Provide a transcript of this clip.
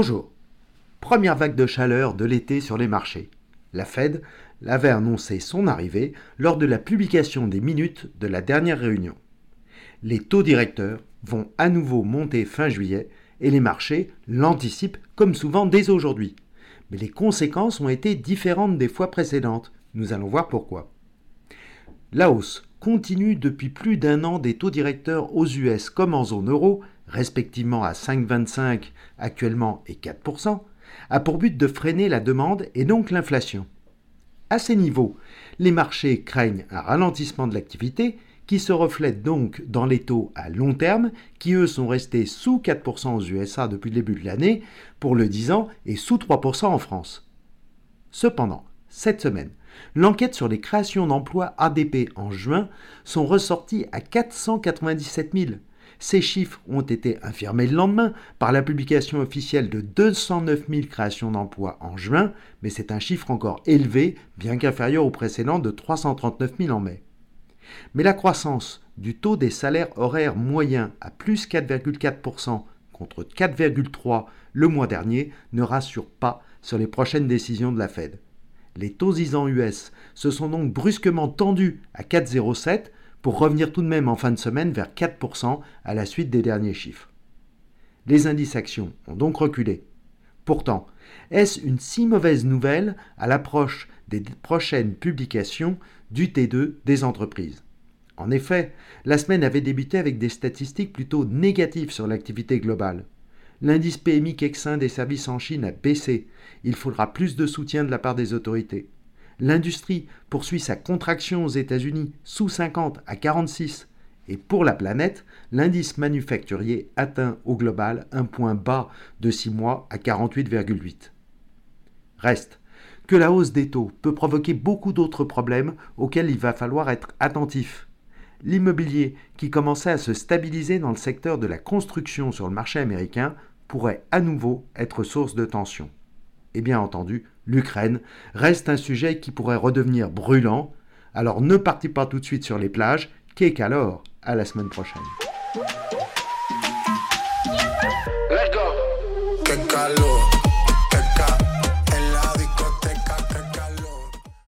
Bonjour. Première vague de chaleur de l'été sur les marchés. La Fed l'avait annoncé son arrivée lors de la publication des minutes de la dernière réunion. Les taux directeurs vont à nouveau monter fin juillet et les marchés l'anticipent comme souvent dès aujourd'hui. Mais les conséquences ont été différentes des fois précédentes. Nous allons voir pourquoi. La hausse continue depuis plus d'un an des taux directeurs aux US comme en zone euro, respectivement à 5,25 actuellement et 4%, a pour but de freiner la demande et donc l'inflation. À ces niveaux, les marchés craignent un ralentissement de l'activité qui se reflète donc dans les taux à long terme, qui eux sont restés sous 4% aux USA depuis le début de l'année pour le 10 ans et sous 3% en France. Cependant, cette semaine, l'enquête sur les créations d'emplois ADP en juin sont ressorties à 497 000. Ces chiffres ont été infirmés le lendemain par la publication officielle de 209 000 créations d'emplois en juin, mais c'est un chiffre encore élevé, bien qu'inférieur au précédent de 339 000 en mai. Mais la croissance du taux des salaires horaires moyens à plus 4,4% contre 4,3% le mois dernier ne rassure pas sur les prochaines décisions de la Fed. Les taux ISAN US se sont donc brusquement tendus à 4,07 pour revenir tout de même en fin de semaine vers 4% à la suite des derniers chiffres. Les indices actions ont donc reculé. Pourtant, est-ce une si mauvaise nouvelle à l'approche des prochaines publications du T2 des entreprises? En effet, la semaine avait débuté avec des statistiques plutôt négatives sur l'activité globale. L'indice PMI Kexin des services en Chine a baissé. Il faudra plus de soutien de la part des autorités. L'industrie poursuit sa contraction aux États-Unis sous 50 à 46. Et pour la planète, l'indice manufacturier atteint au global un point bas de 6 mois à 48,8. Reste que la hausse des taux peut provoquer beaucoup d'autres problèmes auxquels il va falloir être attentif. L'immobilier, qui commençait à se stabiliser dans le secteur de la construction sur le marché américain, pourrait à nouveau être source de tension. Et bien entendu, l'Ukraine reste un sujet qui pourrait redevenir brûlant, alors ne partez pas tout de suite sur les plages, qu'alors? À la semaine prochaine.